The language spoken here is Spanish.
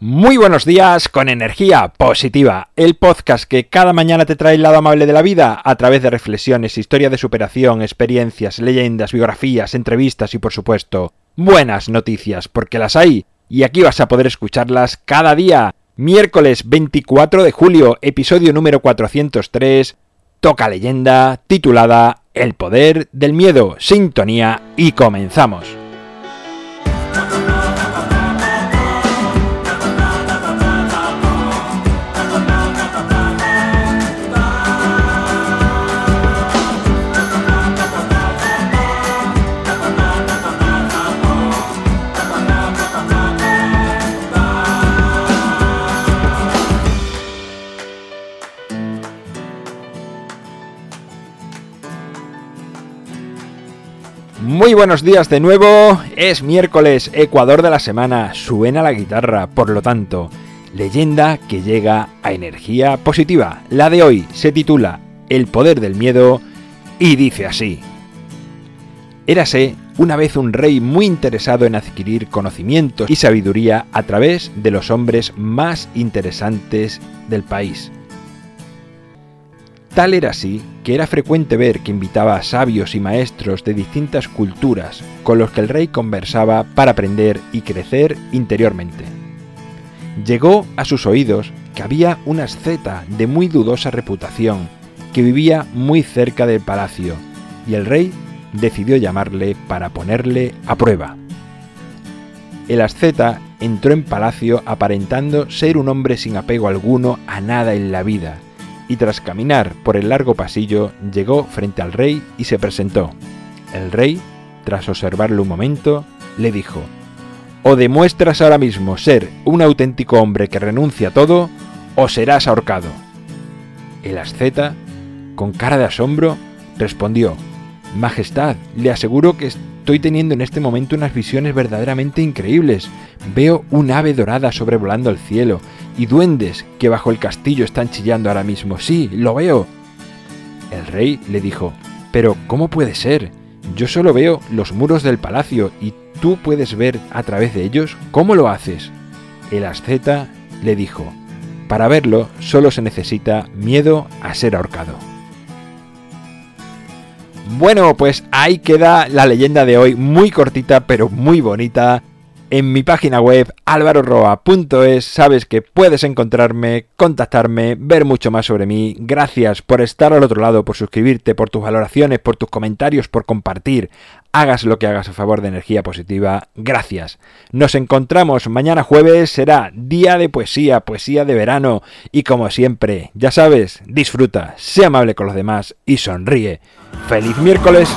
Muy buenos días con energía positiva, el podcast que cada mañana te trae el lado amable de la vida a través de reflexiones, historia de superación, experiencias, leyendas, biografías, entrevistas y por supuesto buenas noticias, porque las hay y aquí vas a poder escucharlas cada día. Miércoles 24 de julio, episodio número 403, toca leyenda titulada El poder del miedo, sintonía y comenzamos. Muy buenos días de nuevo, es miércoles, Ecuador de la semana, suena la guitarra, por lo tanto, leyenda que llega a energía positiva. La de hoy se titula El poder del miedo y dice así. Érase una vez un rey muy interesado en adquirir conocimientos y sabiduría a través de los hombres más interesantes del país. Tal era así que era frecuente ver que invitaba a sabios y maestros de distintas culturas con los que el rey conversaba para aprender y crecer interiormente. Llegó a sus oídos que había un asceta de muy dudosa reputación que vivía muy cerca del palacio y el rey decidió llamarle para ponerle a prueba. El asceta entró en palacio aparentando ser un hombre sin apego alguno a nada en la vida y tras caminar por el largo pasillo llegó frente al rey y se presentó. El rey, tras observarlo un momento, le dijo, o demuestras ahora mismo ser un auténtico hombre que renuncia a todo, o serás ahorcado. El asceta, con cara de asombro, respondió, Majestad, le aseguro que estoy teniendo en este momento unas visiones verdaderamente increíbles. Veo un ave dorada sobrevolando el cielo y duendes que bajo el castillo están chillando ahora mismo. Sí, lo veo. El rey le dijo, pero ¿cómo puede ser? Yo solo veo los muros del palacio y tú puedes ver a través de ellos. ¿Cómo lo haces? El asceta le dijo, para verlo solo se necesita miedo a ser ahorcado. Bueno, pues ahí queda la leyenda de hoy, muy cortita pero muy bonita. En mi página web alvaroroa.es sabes que puedes encontrarme, contactarme, ver mucho más sobre mí. Gracias por estar al otro lado, por suscribirte, por tus valoraciones, por tus comentarios, por compartir. Hagas lo que hagas a favor de energía positiva. Gracias. Nos encontramos mañana jueves, será día de poesía, poesía de verano. Y como siempre, ya sabes, disfruta, sea amable con los demás y sonríe. ¡Feliz miércoles!